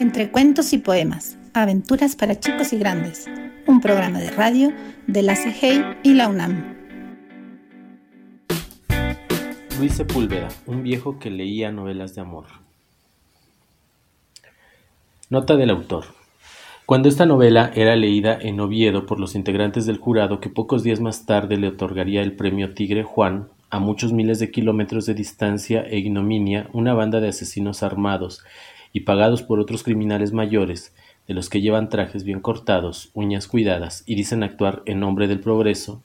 Entre cuentos y poemas, aventuras para chicos y grandes, un programa de radio de la CGI y la UNAM. Luis Sepúlveda, un viejo que leía novelas de amor. Nota del autor. Cuando esta novela era leída en Oviedo por los integrantes del jurado que pocos días más tarde le otorgaría el premio Tigre Juan, a muchos miles de kilómetros de distancia e ignominia, una banda de asesinos armados y pagados por otros criminales mayores, de los que llevan trajes bien cortados, uñas cuidadas y dicen actuar en nombre del progreso,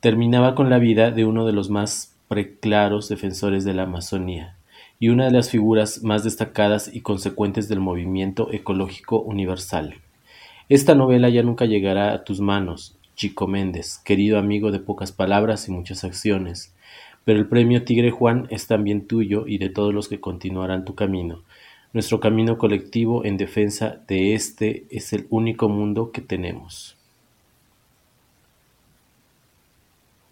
terminaba con la vida de uno de los más preclaros defensores de la Amazonía y una de las figuras más destacadas y consecuentes del movimiento ecológico universal. Esta novela ya nunca llegará a tus manos, Chico Méndez, querido amigo de pocas palabras y muchas acciones, pero el premio Tigre Juan es también tuyo y de todos los que continuarán tu camino. Nuestro camino colectivo en defensa de este es el único mundo que tenemos.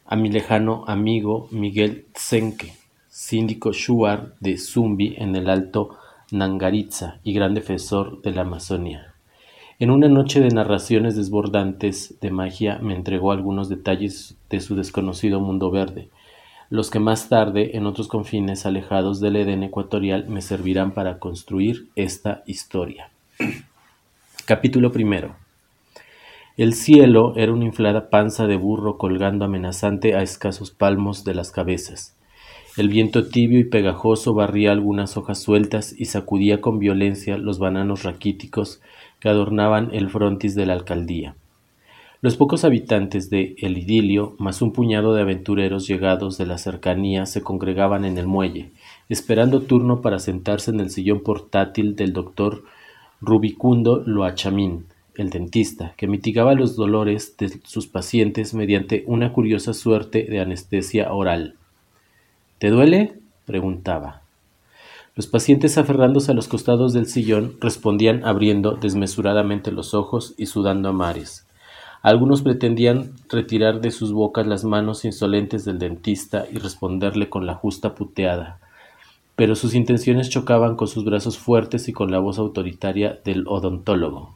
A mi lejano amigo Miguel Tsenke, síndico Shuar de Zumbi en el Alto Nangaritza y gran defensor de la Amazonia. En una noche de narraciones desbordantes de magia me entregó algunos detalles de su desconocido mundo verde, los que más tarde, en otros confines alejados del Edén ecuatorial, me servirán para construir esta historia. Capítulo primero. El cielo era una inflada panza de burro colgando amenazante a escasos palmos de las cabezas. El viento tibio y pegajoso barría algunas hojas sueltas y sacudía con violencia los bananos raquíticos que adornaban el frontis de la alcaldía. Los pocos habitantes de El Idilio, más un puñado de aventureros llegados de la cercanía, se congregaban en el muelle, esperando turno para sentarse en el sillón portátil del doctor Rubicundo Loachamín, el dentista, que mitigaba los dolores de sus pacientes mediante una curiosa suerte de anestesia oral. ¿Te duele? preguntaba. Los pacientes aferrándose a los costados del sillón respondían abriendo desmesuradamente los ojos y sudando a mares. Algunos pretendían retirar de sus bocas las manos insolentes del dentista y responderle con la justa puteada, pero sus intenciones chocaban con sus brazos fuertes y con la voz autoritaria del odontólogo.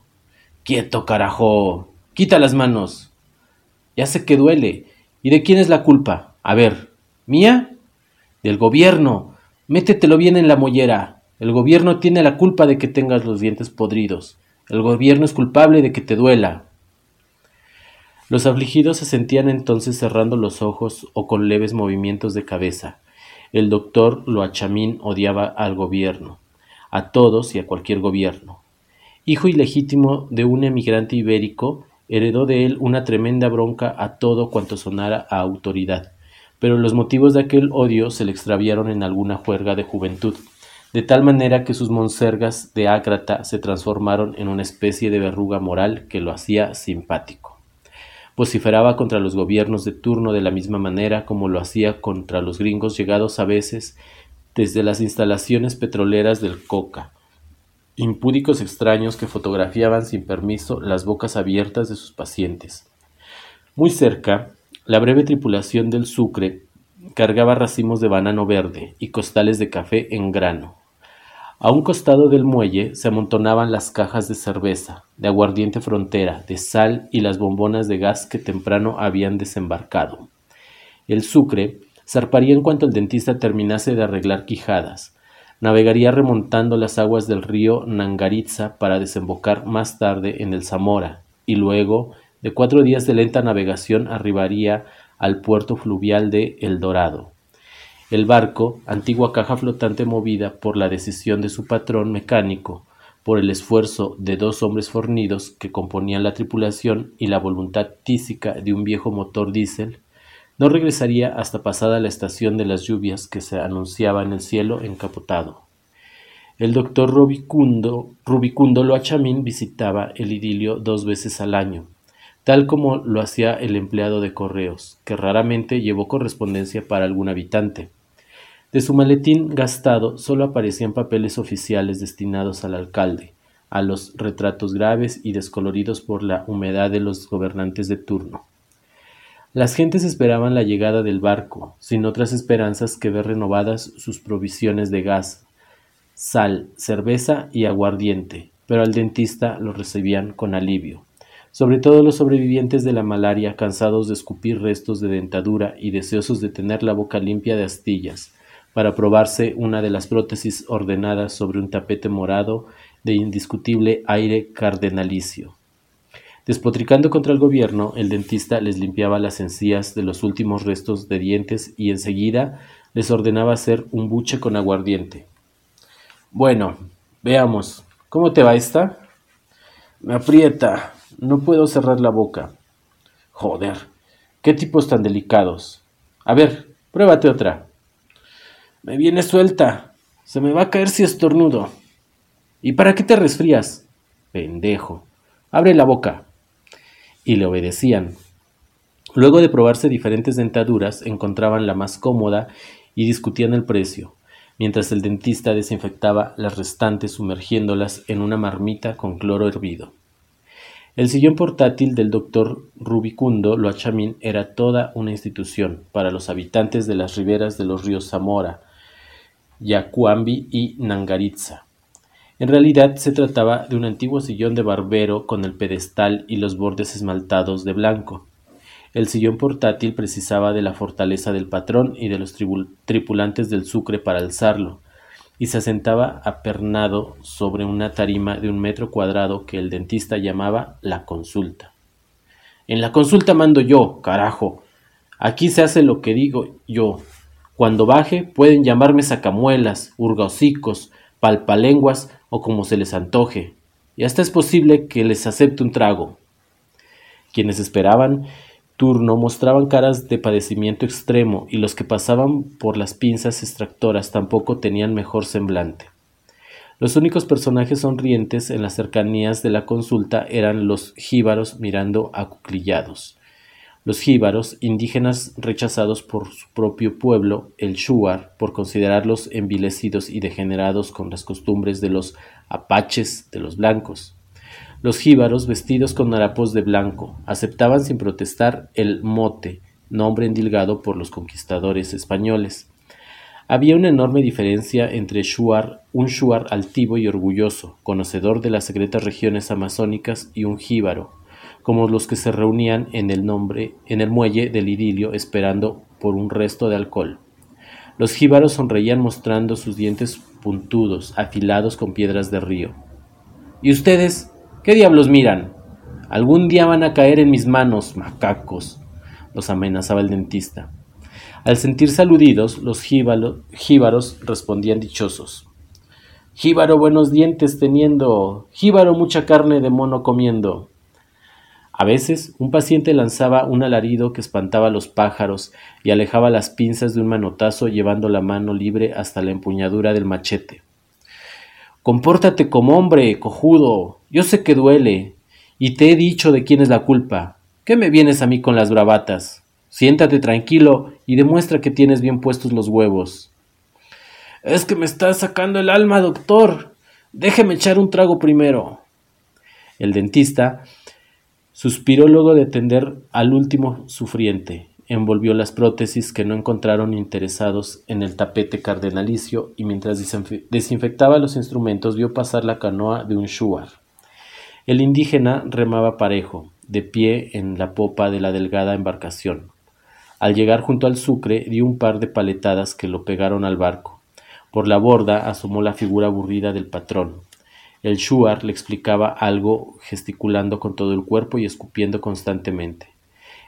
¡Quieto, carajo! ¡Quita las manos! Ya sé que duele. ¿Y de quién es la culpa? A ver, ¿mía? Del gobierno. Métetelo bien en la mollera. El gobierno tiene la culpa de que tengas los dientes podridos. El gobierno es culpable de que te duela. Los afligidos se sentían entonces cerrando los ojos o con leves movimientos de cabeza. El doctor Loachamín odiaba al gobierno, a todos y a cualquier gobierno. Hijo ilegítimo de un emigrante ibérico, heredó de él una tremenda bronca a todo cuanto sonara a autoridad, pero los motivos de aquel odio se le extraviaron en alguna juerga de juventud, de tal manera que sus monsergas de ágrata se transformaron en una especie de verruga moral que lo hacía simpático vociferaba contra los gobiernos de turno de la misma manera como lo hacía contra los gringos llegados a veces desde las instalaciones petroleras del Coca, impúdicos extraños que fotografiaban sin permiso las bocas abiertas de sus pacientes. Muy cerca, la breve tripulación del Sucre cargaba racimos de banano verde y costales de café en grano. A un costado del muelle se amontonaban las cajas de cerveza, de aguardiente frontera, de sal y las bombonas de gas que temprano habían desembarcado. El Sucre zarparía en cuanto el dentista terminase de arreglar quijadas. Navegaría remontando las aguas del río Nangaritza para desembocar más tarde en el Zamora, y luego, de cuatro días de lenta navegación, arribaría al puerto fluvial de El Dorado. El barco, antigua caja flotante movida por la decisión de su patrón mecánico, por el esfuerzo de dos hombres fornidos que componían la tripulación y la voluntad tísica de un viejo motor diésel, no regresaría hasta pasada la estación de las lluvias que se anunciaba en el cielo encapotado. El doctor Rubicundo, Rubicundo Loachamín visitaba el idilio dos veces al año, tal como lo hacía el empleado de correos, que raramente llevó correspondencia para algún habitante. De su maletín gastado solo aparecían papeles oficiales destinados al alcalde, a los retratos graves y descoloridos por la humedad de los gobernantes de turno. Las gentes esperaban la llegada del barco, sin otras esperanzas que ver renovadas sus provisiones de gas, sal, cerveza y aguardiente, pero al dentista lo recibían con alivio. Sobre todo los sobrevivientes de la malaria, cansados de escupir restos de dentadura y deseosos de tener la boca limpia de astillas, para probarse una de las prótesis ordenadas sobre un tapete morado de indiscutible aire cardenalicio. Despotricando contra el gobierno, el dentista les limpiaba las encías de los últimos restos de dientes y enseguida les ordenaba hacer un buche con aguardiente. Bueno, veamos, ¿cómo te va esta? Me aprieta, no puedo cerrar la boca. Joder, qué tipos tan delicados. A ver, pruébate otra. Me viene suelta. Se me va a caer si estornudo. ¿Y para qué te resfrías? Pendejo. Abre la boca. Y le obedecían. Luego de probarse diferentes dentaduras, encontraban la más cómoda y discutían el precio, mientras el dentista desinfectaba las restantes sumergiéndolas en una marmita con cloro hervido. El sillón portátil del doctor Rubicundo Loachamín era toda una institución para los habitantes de las riberas de los ríos Zamora, Yacuambi y Nangaritza. En realidad se trataba de un antiguo sillón de barbero con el pedestal y los bordes esmaltados de blanco. El sillón portátil precisaba de la fortaleza del patrón y de los tripulantes del Sucre para alzarlo, y se asentaba apernado sobre una tarima de un metro cuadrado que el dentista llamaba la consulta. En la consulta mando yo, carajo. Aquí se hace lo que digo yo. Cuando baje pueden llamarme sacamuelas, urgaucicos, palpalenguas o como se les antoje. Y hasta es posible que les acepte un trago. Quienes esperaban turno mostraban caras de padecimiento extremo y los que pasaban por las pinzas extractoras tampoco tenían mejor semblante. Los únicos personajes sonrientes en las cercanías de la consulta eran los jíbaros mirando acuclillados. Los jíbaros, indígenas rechazados por su propio pueblo, el shuar, por considerarlos envilecidos y degenerados con las costumbres de los apaches de los blancos. Los jíbaros, vestidos con harapos de blanco, aceptaban sin protestar el mote, nombre endilgado por los conquistadores españoles. Había una enorme diferencia entre shuar, un shuar altivo y orgulloso, conocedor de las secretas regiones amazónicas, y un jíbaro, como los que se reunían en el nombre, en el muelle del idilio esperando por un resto de alcohol. Los jíbaros sonreían mostrando sus dientes puntudos, afilados con piedras de río. ¿Y ustedes? ¿Qué diablos miran? Algún día van a caer en mis manos, macacos, los amenazaba el dentista. Al sentirse aludidos, los jíbaros respondían dichosos. Jíbaro buenos dientes teniendo, jíbaro mucha carne de mono comiendo. A veces un paciente lanzaba un alarido que espantaba a los pájaros y alejaba las pinzas de un manotazo llevando la mano libre hasta la empuñadura del machete. Compórtate como hombre, cojudo. Yo sé que duele. Y te he dicho de quién es la culpa. ¿Qué me vienes a mí con las bravatas? Siéntate tranquilo y demuestra que tienes bien puestos los huevos. Es que me estás sacando el alma, doctor. Déjeme echar un trago primero. El dentista suspiró luego de atender al último sufriente envolvió las prótesis que no encontraron interesados en el tapete cardenalicio y mientras desinfectaba los instrumentos vio pasar la canoa de un shuar. El indígena remaba parejo, de pie en la popa de la delgada embarcación. Al llegar junto al sucre dio un par de paletadas que lo pegaron al barco. Por la borda asomó la figura aburrida del patrón. El shuar le explicaba algo gesticulando con todo el cuerpo y escupiendo constantemente.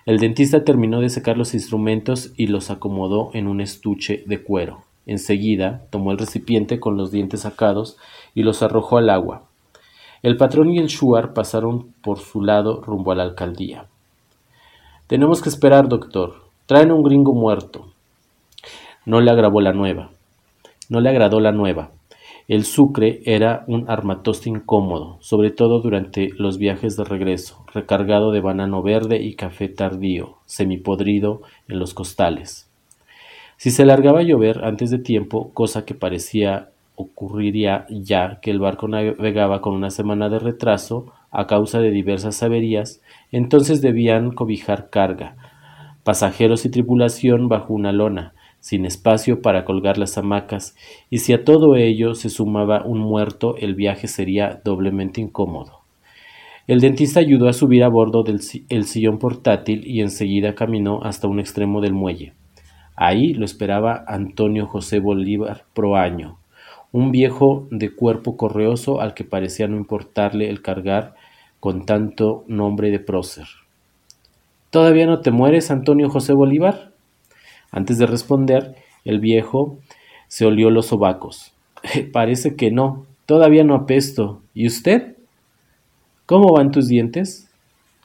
El dentista terminó de secar los instrumentos y los acomodó en un estuche de cuero. Enseguida tomó el recipiente con los dientes sacados y los arrojó al agua. El patrón y el shuar pasaron por su lado rumbo a la alcaldía. Tenemos que esperar, doctor. Traen un gringo muerto. No le agravó la nueva. No le agradó la nueva. El Sucre era un armatoste incómodo, sobre todo durante los viajes de regreso, recargado de banano verde y café tardío, semipodrido en los costales. Si se largaba a llover antes de tiempo, cosa que parecía ocurriría ya que el barco navegaba con una semana de retraso a causa de diversas averías, entonces debían cobijar carga, pasajeros y tripulación bajo una lona, sin espacio para colgar las hamacas, y si a todo ello se sumaba un muerto, el viaje sería doblemente incómodo. El dentista ayudó a subir a bordo del el sillón portátil y enseguida caminó hasta un extremo del muelle. Ahí lo esperaba Antonio José Bolívar Proaño, un viejo de cuerpo correoso al que parecía no importarle el cargar con tanto nombre de prócer. ¿Todavía no te mueres, Antonio José Bolívar? Antes de responder, el viejo se olió los sobacos. Parece que no, todavía no apesto. ¿Y usted? ¿Cómo van tus dientes?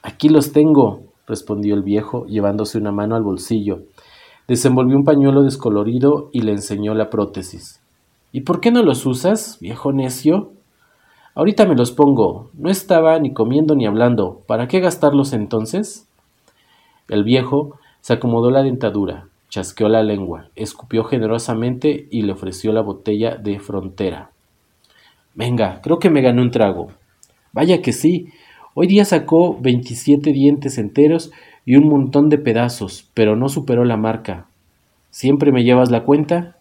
Aquí los tengo, respondió el viejo, llevándose una mano al bolsillo. Desenvolvió un pañuelo descolorido y le enseñó la prótesis. ¿Y por qué no los usas, viejo necio? Ahorita me los pongo. No estaba ni comiendo ni hablando. ¿Para qué gastarlos entonces? El viejo se acomodó la dentadura, chasqueó la lengua, escupió generosamente y le ofreció la botella de frontera. Venga, creo que me gané un trago. Vaya que sí. Hoy día sacó veintisiete dientes enteros y un montón de pedazos, pero no superó la marca. ¿Siempre me llevas la cuenta?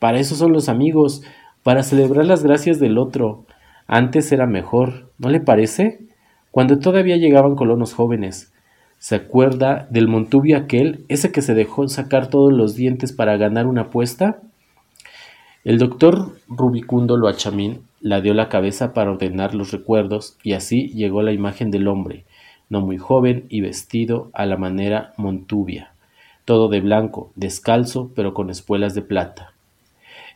Para eso son los amigos, para celebrar las gracias del otro. Antes era mejor, ¿no le parece? Cuando todavía llegaban colonos jóvenes, ¿Se acuerda del Montubio aquel, ese que se dejó sacar todos los dientes para ganar una apuesta? El doctor Rubicundo Loachamín la dio la cabeza para ordenar los recuerdos y así llegó la imagen del hombre, no muy joven y vestido a la manera Montubia, todo de blanco, descalzo pero con espuelas de plata.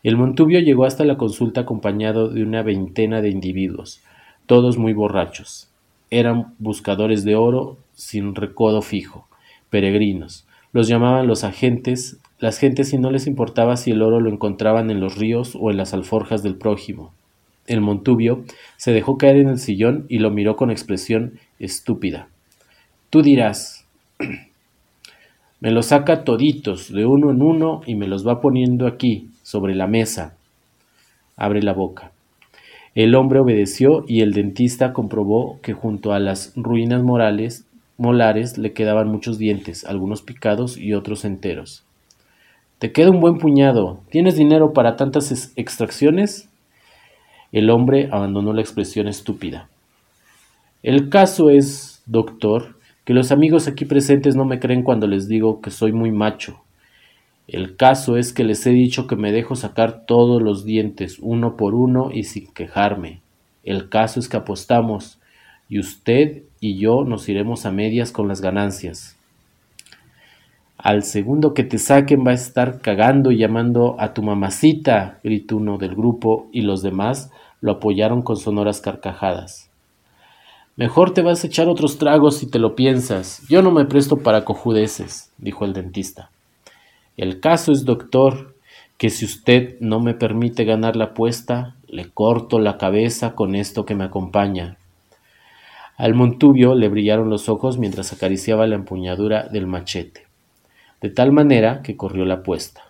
El Montubio llegó hasta la consulta acompañado de una veintena de individuos, todos muy borrachos. Eran buscadores de oro sin recodo fijo, peregrinos. Los llamaban los agentes, las gentes y no les importaba si el oro lo encontraban en los ríos o en las alforjas del prójimo. El Montubio se dejó caer en el sillón y lo miró con expresión estúpida. Tú dirás, me los saca toditos, de uno en uno, y me los va poniendo aquí, sobre la mesa. Abre la boca. El hombre obedeció y el dentista comprobó que junto a las ruinas morales molares le quedaban muchos dientes, algunos picados y otros enteros. Te queda un buen puñado. ¿Tienes dinero para tantas extracciones? El hombre abandonó la expresión estúpida. El caso es, doctor, que los amigos aquí presentes no me creen cuando les digo que soy muy macho. El caso es que les he dicho que me dejo sacar todos los dientes, uno por uno y sin quejarme. El caso es que apostamos, y usted y yo nos iremos a medias con las ganancias. Al segundo que te saquen va a estar cagando y llamando a tu mamacita, gritó uno del grupo, y los demás lo apoyaron con sonoras carcajadas. Mejor te vas a echar otros tragos si te lo piensas. Yo no me presto para cojudeces, dijo el dentista. El caso es, doctor, que si usted no me permite ganar la apuesta, le corto la cabeza con esto que me acompaña. Al Montubio le brillaron los ojos mientras acariciaba la empuñadura del machete, de tal manera que corrió la apuesta.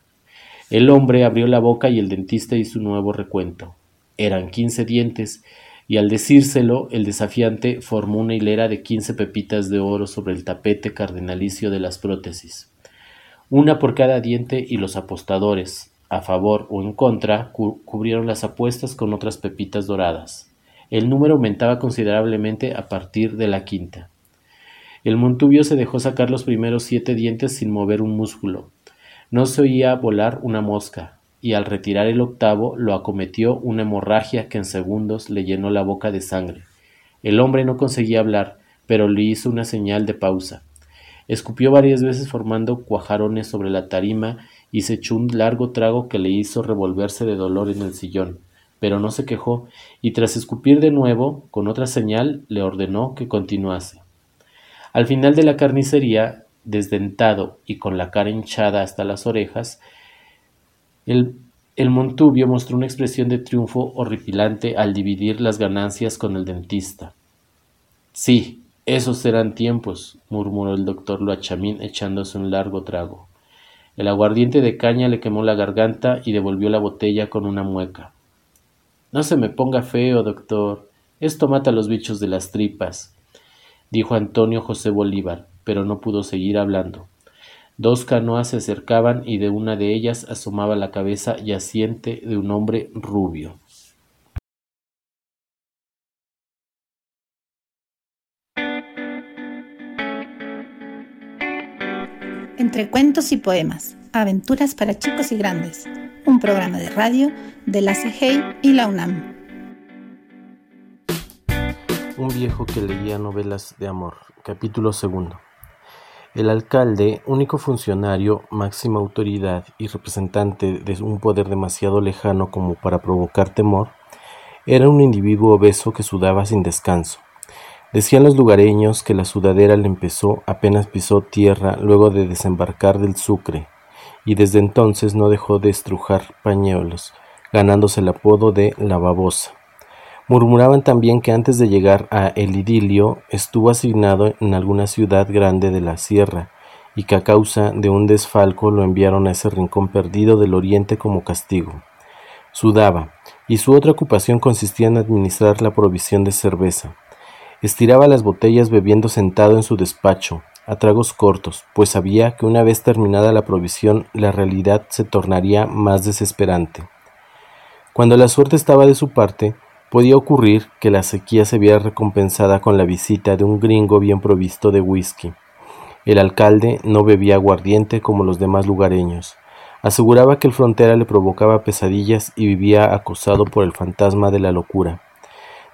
El hombre abrió la boca y el dentista hizo un nuevo recuento. Eran quince dientes, y al decírselo, el desafiante formó una hilera de quince pepitas de oro sobre el tapete cardenalicio de las prótesis. Una por cada diente y los apostadores, a favor o en contra, cubrieron las apuestas con otras pepitas doradas. El número aumentaba considerablemente a partir de la quinta. El Montubio se dejó sacar los primeros siete dientes sin mover un músculo. No se oía volar una mosca, y al retirar el octavo lo acometió una hemorragia que en segundos le llenó la boca de sangre. El hombre no conseguía hablar, pero le hizo una señal de pausa. Escupió varias veces formando cuajarones sobre la tarima y se echó un largo trago que le hizo revolverse de dolor en el sillón pero no se quejó, y tras escupir de nuevo, con otra señal, le ordenó que continuase. Al final de la carnicería, desdentado y con la cara hinchada hasta las orejas, el, el Montubio mostró una expresión de triunfo horripilante al dividir las ganancias con el dentista. Sí, esos serán tiempos, murmuró el doctor Loachamín echándose un largo trago. El aguardiente de caña le quemó la garganta y devolvió la botella con una mueca. No se me ponga feo, doctor. Esto mata los bichos de las tripas, dijo Antonio José Bolívar, pero no pudo seguir hablando. Dos canoas se acercaban y de una de ellas asomaba la cabeza yaciente de un hombre rubio. Entre cuentos y poemas, aventuras para chicos y grandes, un programa de radio de la CGI y la UNAM. Un viejo que leía novelas de amor, capítulo segundo. El alcalde, único funcionario, máxima autoridad y representante de un poder demasiado lejano como para provocar temor, era un individuo obeso que sudaba sin descanso. Decían los lugareños que la sudadera le empezó apenas pisó tierra luego de desembarcar del Sucre, y desde entonces no dejó de estrujar pañuelos, ganándose el apodo de la babosa. Murmuraban también que antes de llegar a El Idilio estuvo asignado en alguna ciudad grande de la sierra, y que a causa de un desfalco lo enviaron a ese rincón perdido del oriente como castigo. Sudaba, y su otra ocupación consistía en administrar la provisión de cerveza. Estiraba las botellas bebiendo sentado en su despacho, a tragos cortos, pues sabía que una vez terminada la provisión la realidad se tornaría más desesperante. Cuando la suerte estaba de su parte, podía ocurrir que la sequía se viera recompensada con la visita de un gringo bien provisto de whisky. El alcalde no bebía aguardiente como los demás lugareños. Aseguraba que el frontera le provocaba pesadillas y vivía acosado por el fantasma de la locura.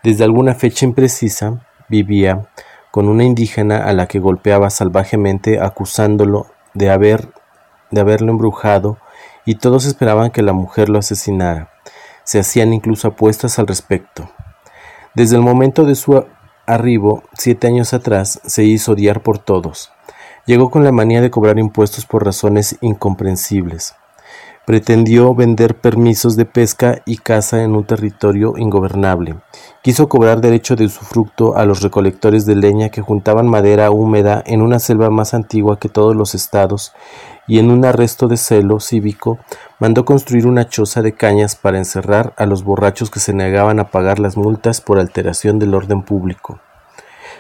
Desde alguna fecha imprecisa, vivía con una indígena a la que golpeaba salvajemente acusándolo de haber de haberlo embrujado y todos esperaban que la mujer lo asesinara. Se hacían incluso apuestas al respecto. Desde el momento de su arribo, siete años atrás, se hizo odiar por todos. Llegó con la manía de cobrar impuestos por razones incomprensibles pretendió vender permisos de pesca y caza en un territorio ingobernable. Quiso cobrar derecho de usufructo a los recolectores de leña que juntaban madera húmeda en una selva más antigua que todos los estados y en un arresto de celo cívico mandó construir una choza de cañas para encerrar a los borrachos que se negaban a pagar las multas por alteración del orden público.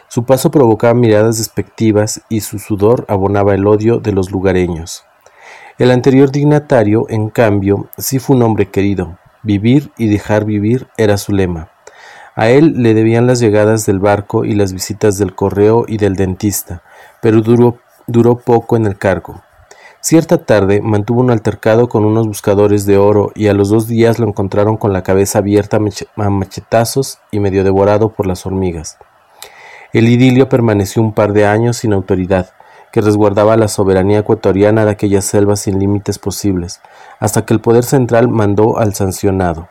Su paso provocaba miradas despectivas y su sudor abonaba el odio de los lugareños. El anterior dignatario, en cambio, sí fue un hombre querido. Vivir y dejar vivir era su lema. A él le debían las llegadas del barco y las visitas del correo y del dentista, pero duró, duró poco en el cargo. Cierta tarde mantuvo un altercado con unos buscadores de oro y a los dos días lo encontraron con la cabeza abierta a machetazos y medio devorado por las hormigas. El idilio permaneció un par de años sin autoridad, que resguardaba la soberanía ecuatoriana de aquellas selvas sin límites posibles, hasta que el poder central mandó al sancionado.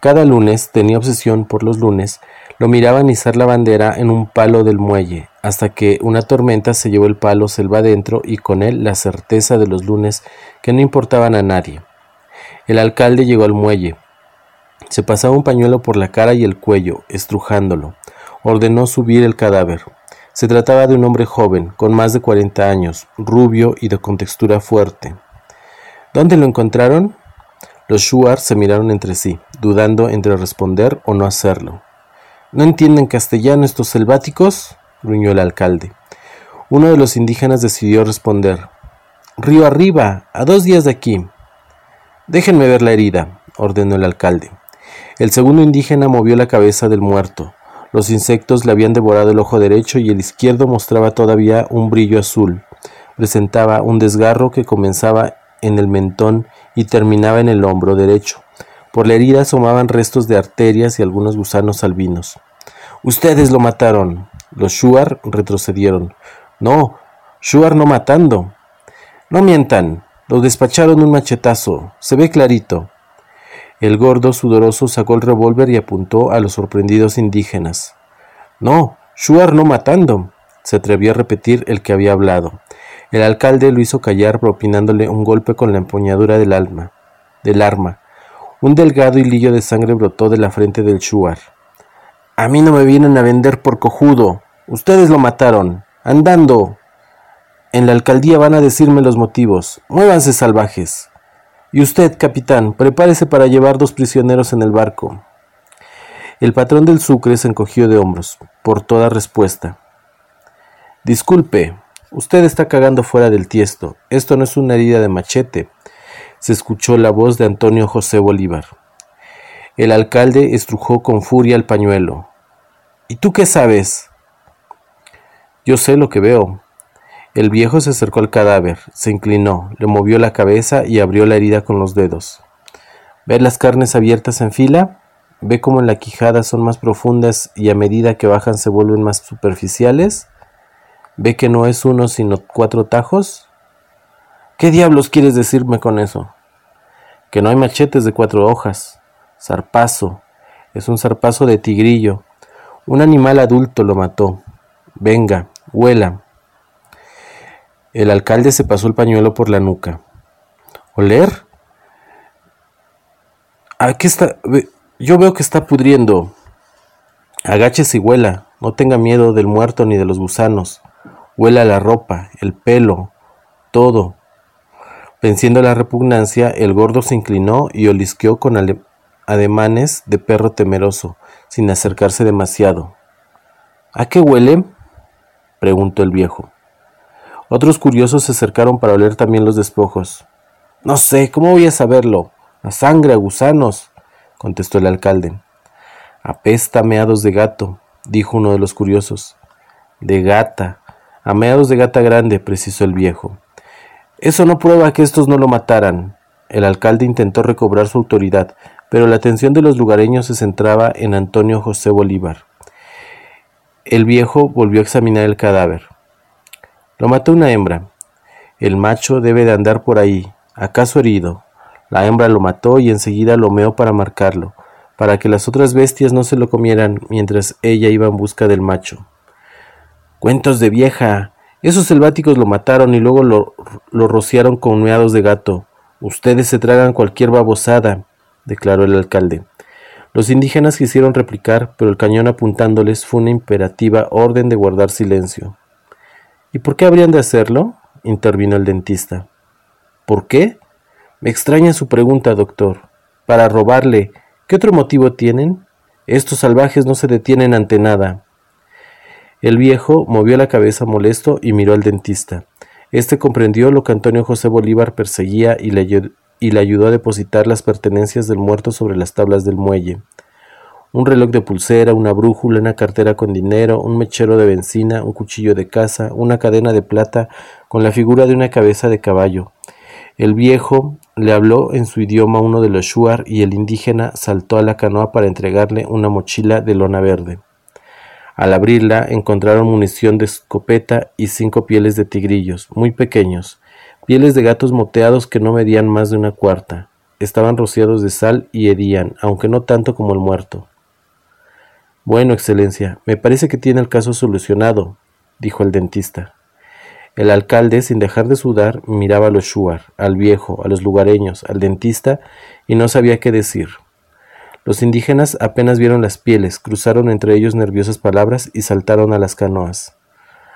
Cada lunes, tenía obsesión por los lunes, lo miraban izar la bandera en un palo del muelle, hasta que una tormenta se llevó el palo selva adentro y con él la certeza de los lunes que no importaban a nadie. El alcalde llegó al muelle. Se pasaba un pañuelo por la cara y el cuello, estrujándolo. Ordenó subir el cadáver. Se trataba de un hombre joven, con más de cuarenta años, rubio y de contextura fuerte. ¿Dónde lo encontraron? Los Shuar se miraron entre sí, dudando entre responder o no hacerlo. ¿No entienden castellano estos selváticos? gruñó el alcalde. Uno de los indígenas decidió responder. Río arriba, a dos días de aquí. Déjenme ver la herida, ordenó el alcalde. El segundo indígena movió la cabeza del muerto. Los insectos le habían devorado el ojo derecho y el izquierdo mostraba todavía un brillo azul. Presentaba un desgarro que comenzaba en el mentón y terminaba en el hombro derecho. Por la herida asomaban restos de arterias y algunos gusanos albinos. Ustedes lo mataron. Los Shuar retrocedieron. No, Shuar no matando. No mientan. Lo despacharon un machetazo. Se ve clarito. El gordo sudoroso sacó el revólver y apuntó a los sorprendidos indígenas. No, Shuar no matando, se atrevió a repetir el que había hablado. El alcalde lo hizo callar propinándole un golpe con la empuñadura del alma, del arma. Un delgado hilillo de sangre brotó de la frente del Shuar. A mí no me vienen a vender por cojudo. Ustedes lo mataron. Andando. En la alcaldía van a decirme los motivos. Muévanse salvajes. Y usted, capitán, prepárese para llevar dos prisioneros en el barco. El patrón del Sucre se encogió de hombros, por toda respuesta. Disculpe, usted está cagando fuera del tiesto. Esto no es una herida de machete. Se escuchó la voz de Antonio José Bolívar. El alcalde estrujó con furia el pañuelo. ¿Y tú qué sabes? Yo sé lo que veo. El viejo se acercó al cadáver, se inclinó, le movió la cabeza y abrió la herida con los dedos. ¿Ve las carnes abiertas en fila? ¿Ve cómo en la quijada son más profundas y a medida que bajan se vuelven más superficiales? ¿Ve que no es uno sino cuatro tajos? ¿Qué diablos quieres decirme con eso? Que no hay machetes de cuatro hojas. Zarpazo. Es un zarpazo de tigrillo. Un animal adulto lo mató. Venga, huela. El alcalde se pasó el pañuelo por la nuca. ¿Oler? Aquí está. Yo veo que está pudriendo. Agáchese y huela. No tenga miedo del muerto ni de los gusanos. Huela la ropa, el pelo, todo. Venciendo la repugnancia, el gordo se inclinó y olisqueó con ademanes de perro temeroso, sin acercarse demasiado. ¿A qué huele? preguntó el viejo. Otros curiosos se acercaron para oler también los despojos. No sé, ¿cómo voy a saberlo? A sangre, a gusanos, contestó el alcalde. Apesta meados de gato, dijo uno de los curiosos. De gata, a meados de gata grande, precisó el viejo. Eso no prueba que estos no lo mataran. El alcalde intentó recobrar su autoridad, pero la atención de los lugareños se centraba en Antonio José Bolívar. El viejo volvió a examinar el cadáver. Lo mató una hembra. El macho debe de andar por ahí, acaso herido, la hembra lo mató y enseguida lo meó para marcarlo, para que las otras bestias no se lo comieran mientras ella iba en busca del macho. Cuentos de vieja. Esos selváticos lo mataron y luego lo, lo rociaron con meados de gato. Ustedes se tragan cualquier babosada, declaró el alcalde. Los indígenas quisieron replicar, pero el cañón apuntándoles fue una imperativa orden de guardar silencio. ¿Y por qué habrían de hacerlo? intervino el dentista. ¿Por qué? Me extraña su pregunta, doctor. Para robarle. ¿Qué otro motivo tienen? Estos salvajes no se detienen ante nada. El viejo movió la cabeza molesto y miró al dentista. Este comprendió lo que Antonio José Bolívar perseguía y le, y le ayudó a depositar las pertenencias del muerto sobre las tablas del muelle. Un reloj de pulsera, una brújula, una cartera con dinero, un mechero de benzina, un cuchillo de caza, una cadena de plata con la figura de una cabeza de caballo. El viejo le habló en su idioma uno de los shuar y el indígena saltó a la canoa para entregarle una mochila de lona verde. Al abrirla encontraron munición de escopeta y cinco pieles de tigrillos, muy pequeños, pieles de gatos moteados que no medían más de una cuarta. Estaban rociados de sal y hedían, aunque no tanto como el muerto. Bueno, Excelencia, me parece que tiene el caso solucionado, dijo el dentista. El alcalde, sin dejar de sudar, miraba a los Shuar, al viejo, a los lugareños, al dentista, y no sabía qué decir. Los indígenas apenas vieron las pieles, cruzaron entre ellos nerviosas palabras y saltaron a las canoas.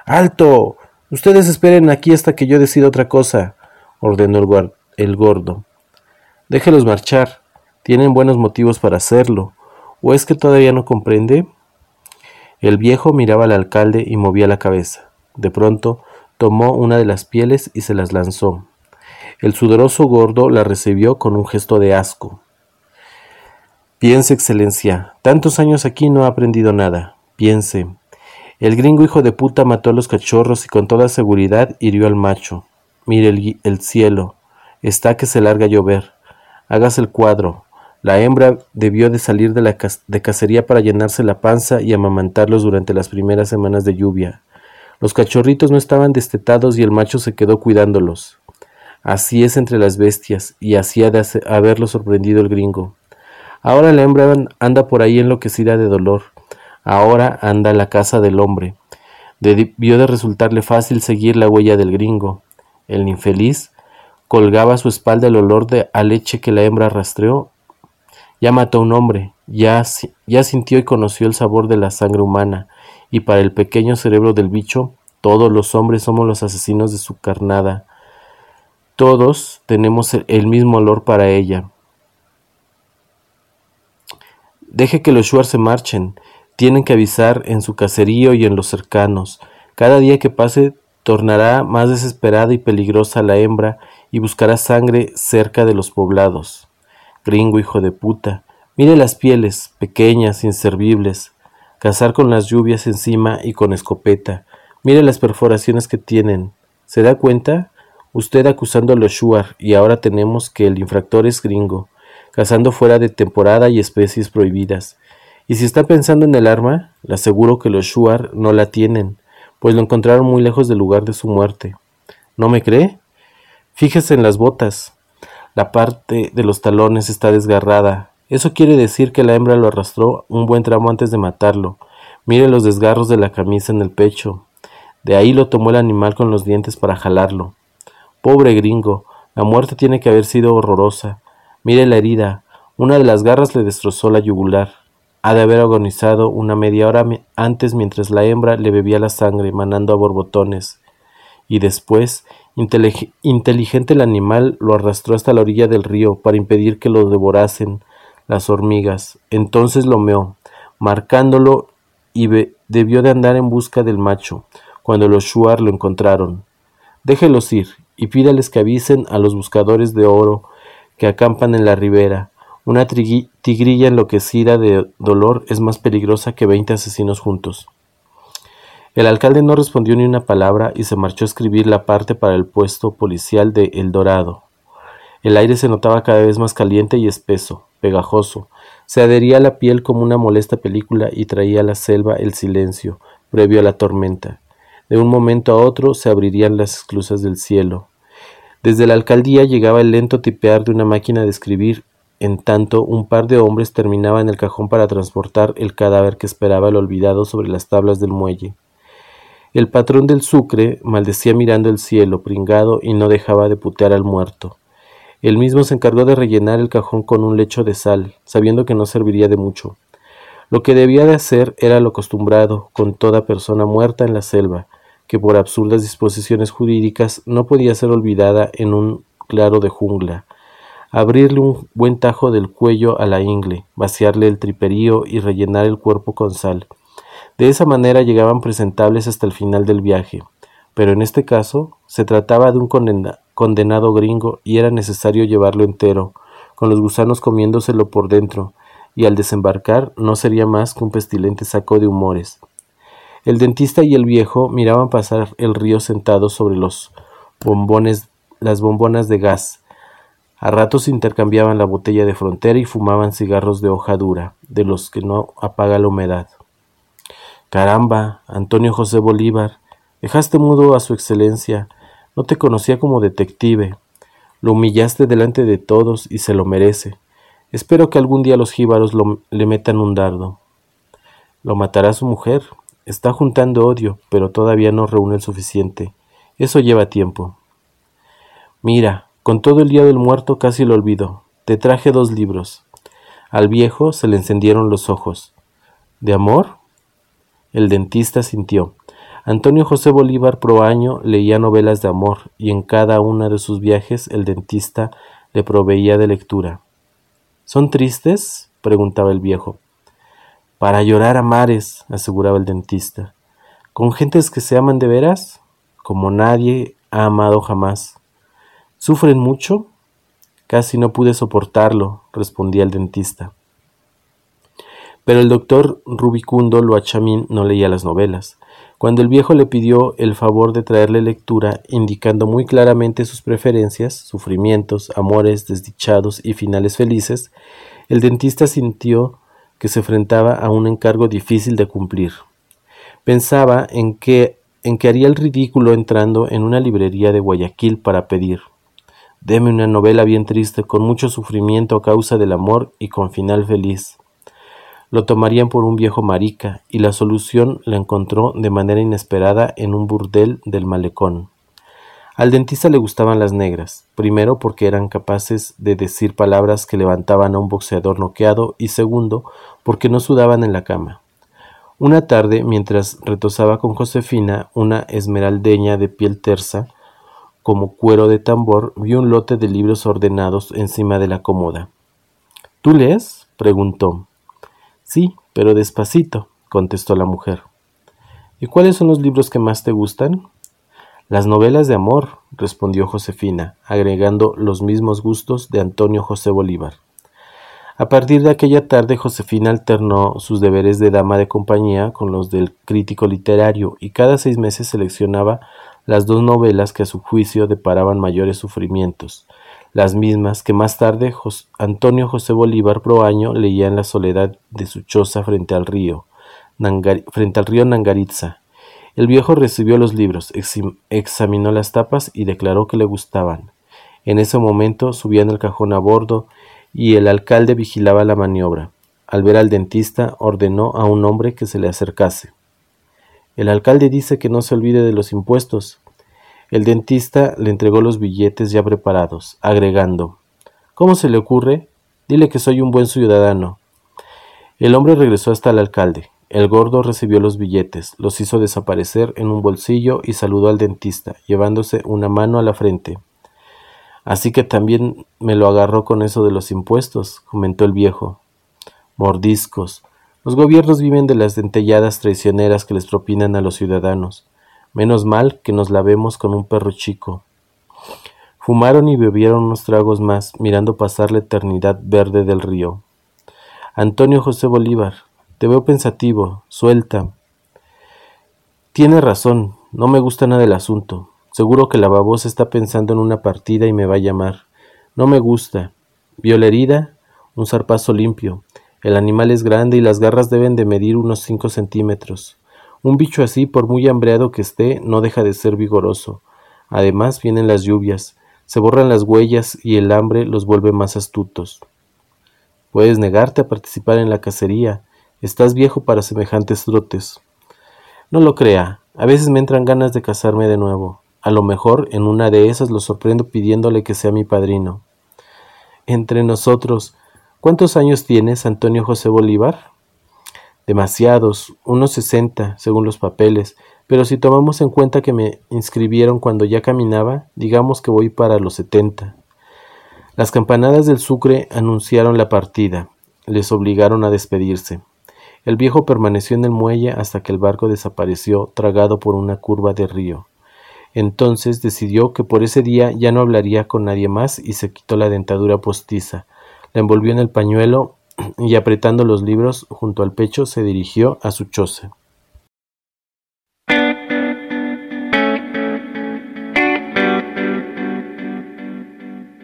¡Alto! Ustedes esperen aquí hasta que yo decida otra cosa, ordenó el, el gordo. Déjelos marchar. Tienen buenos motivos para hacerlo. ¿O es que todavía no comprende? El viejo miraba al alcalde y movía la cabeza. De pronto, tomó una de las pieles y se las lanzó. El sudoroso gordo la recibió con un gesto de asco. Piense, Excelencia, tantos años aquí no ha aprendido nada. Piense. El gringo hijo de puta mató a los cachorros y con toda seguridad hirió al macho. Mire el, el cielo. Está que se larga a llover. Hágase el cuadro. La hembra debió de salir de la de cacería para llenarse la panza y amamantarlos durante las primeras semanas de lluvia. Los cachorritos no estaban destetados y el macho se quedó cuidándolos. Así es entre las bestias, y así ha de haberlo sorprendido el gringo. Ahora la hembra anda por ahí enloquecida de dolor. Ahora anda a la casa del hombre. Debió de resultarle fácil seguir la huella del gringo. El infeliz colgaba a su espalda el olor de a leche que la hembra rastreó. Ya mató a un hombre, ya, ya sintió y conoció el sabor de la sangre humana, y para el pequeño cerebro del bicho, todos los hombres somos los asesinos de su carnada. Todos tenemos el mismo olor para ella. Deje que los Shuar se marchen. Tienen que avisar en su caserío y en los cercanos. Cada día que pase tornará más desesperada y peligrosa la hembra y buscará sangre cerca de los poblados. Gringo hijo de puta, mire las pieles, pequeñas, inservibles, cazar con las lluvias encima y con escopeta, mire las perforaciones que tienen. ¿Se da cuenta? Usted acusando a los Shuar y ahora tenemos que el infractor es gringo, cazando fuera de temporada y especies prohibidas. Y si está pensando en el arma, le aseguro que los Shuar no la tienen, pues lo encontraron muy lejos del lugar de su muerte. ¿No me cree? Fíjese en las botas. La parte de los talones está desgarrada. Eso quiere decir que la hembra lo arrastró un buen tramo antes de matarlo. Mire los desgarros de la camisa en el pecho. De ahí lo tomó el animal con los dientes para jalarlo. Pobre gringo, la muerte tiene que haber sido horrorosa. Mire la herida. Una de las garras le destrozó la yugular. Ha de haber agonizado una media hora antes mientras la hembra le bebía la sangre, manando a borbotones. Y después, inteligente el animal lo arrastró hasta la orilla del río para impedir que lo devorasen las hormigas. Entonces lo meó, marcándolo y debió de andar en busca del macho, cuando los shuar lo encontraron. Déjelos ir y pídales que avisen a los buscadores de oro que acampan en la ribera, una tigrilla enloquecida de dolor es más peligrosa que veinte asesinos juntos. El alcalde no respondió ni una palabra y se marchó a escribir la parte para el puesto policial de El Dorado. El aire se notaba cada vez más caliente y espeso, pegajoso. Se adhería a la piel como una molesta película y traía a la selva el silencio, previo a la tormenta. De un momento a otro se abrirían las esclusas del cielo. Desde la alcaldía llegaba el lento tipear de una máquina de escribir en tanto, un par de hombres terminaba en el cajón para transportar el cadáver que esperaba el olvidado sobre las tablas del muelle. El patrón del sucre maldecía mirando el cielo, pringado, y no dejaba de putear al muerto. Él mismo se encargó de rellenar el cajón con un lecho de sal, sabiendo que no serviría de mucho. Lo que debía de hacer era lo acostumbrado con toda persona muerta en la selva, que por absurdas disposiciones jurídicas no podía ser olvidada en un claro de jungla, abrirle un buen tajo del cuello a la ingle, vaciarle el triperío y rellenar el cuerpo con sal. De esa manera llegaban presentables hasta el final del viaje, pero en este caso se trataba de un condenado gringo y era necesario llevarlo entero, con los gusanos comiéndoselo por dentro, y al desembarcar no sería más que un pestilente saco de humores. El dentista y el viejo miraban pasar el río sentados sobre los bombones, las bombonas de gas, a ratos intercambiaban la botella de frontera y fumaban cigarros de hoja dura, de los que no apaga la humedad. Caramba, Antonio José Bolívar, dejaste mudo a su excelencia, no te conocía como detective, lo humillaste delante de todos y se lo merece. Espero que algún día los jíbaros le metan un dardo. Lo matará su mujer. Está juntando odio, pero todavía no reúne el suficiente. Eso lleva tiempo. Mira, con todo el día del muerto casi lo olvidó. Te traje dos libros. Al viejo se le encendieron los ojos. ¿De amor? El dentista sintió. Antonio José Bolívar Proaño leía novelas de amor y en cada uno de sus viajes el dentista le proveía de lectura. ¿Son tristes? preguntaba el viejo. Para llorar a mares, aseguraba el dentista. ¿Con gentes que se aman de veras? Como nadie ha amado jamás. ¿Sufren mucho? Casi no pude soportarlo, respondía el dentista. Pero el doctor Rubicundo Loachamín no leía las novelas. Cuando el viejo le pidió el favor de traerle lectura, indicando muy claramente sus preferencias, sufrimientos, amores desdichados y finales felices, el dentista sintió que se enfrentaba a un encargo difícil de cumplir. Pensaba en que, en que haría el ridículo entrando en una librería de Guayaquil para pedir Deme una novela bien triste, con mucho sufrimiento a causa del amor y con final feliz. Lo tomarían por un viejo marica, y la solución la encontró de manera inesperada en un burdel del malecón. Al dentista le gustaban las negras, primero porque eran capaces de decir palabras que levantaban a un boxeador noqueado y segundo porque no sudaban en la cama. Una tarde, mientras retosaba con Josefina, una esmeraldeña de piel tersa, como cuero de tambor, vio un lote de libros ordenados encima de la cómoda. ¿Tú lees? preguntó. Sí, pero despacito, contestó la mujer. ¿Y cuáles son los libros que más te gustan? Las novelas de amor, respondió Josefina, agregando los mismos gustos de Antonio José Bolívar. A partir de aquella tarde, Josefina alternó sus deberes de dama de compañía con los del crítico literario y cada seis meses seleccionaba las dos novelas que a su juicio deparaban mayores sufrimientos, las mismas que más tarde Antonio José Bolívar Proaño leía en la soledad de su choza frente al río, frente al río Nangaritza. El viejo recibió los libros, examinó las tapas y declaró que le gustaban. En ese momento subían el cajón a bordo y el alcalde vigilaba la maniobra. Al ver al dentista, ordenó a un hombre que se le acercase. El alcalde dice que no se olvide de los impuestos. El dentista le entregó los billetes ya preparados, agregando ¿Cómo se le ocurre? Dile que soy un buen ciudadano. El hombre regresó hasta el alcalde. El gordo recibió los billetes, los hizo desaparecer en un bolsillo y saludó al dentista, llevándose una mano a la frente. Así que también me lo agarró con eso de los impuestos, comentó el viejo. Mordiscos. Los gobiernos viven de las dentelladas traicioneras que les propinan a los ciudadanos. Menos mal que nos la vemos con un perro chico. Fumaron y bebieron unos tragos más, mirando pasar la eternidad verde del río. Antonio José Bolívar, te veo pensativo, suelta. Tiene razón, no me gusta nada el asunto. Seguro que la babosa está pensando en una partida y me va a llamar. No me gusta. Vio la herida, un zarpazo limpio. El animal es grande y las garras deben de medir unos cinco centímetros. Un bicho así, por muy hambreado que esté, no deja de ser vigoroso. Además vienen las lluvias, se borran las huellas y el hambre los vuelve más astutos. Puedes negarte a participar en la cacería, Estás viejo para semejantes trotes. No lo crea, a veces me entran ganas de casarme de nuevo. A lo mejor en una de esas lo sorprendo pidiéndole que sea mi padrino. Entre nosotros, ¿cuántos años tienes, Antonio José Bolívar? Demasiados, unos sesenta, según los papeles, pero si tomamos en cuenta que me inscribieron cuando ya caminaba, digamos que voy para los setenta. Las campanadas del Sucre anunciaron la partida, les obligaron a despedirse. El viejo permaneció en el muelle hasta que el barco desapareció tragado por una curva de río. Entonces decidió que por ese día ya no hablaría con nadie más y se quitó la dentadura postiza, la envolvió en el pañuelo y apretando los libros junto al pecho se dirigió a su choza.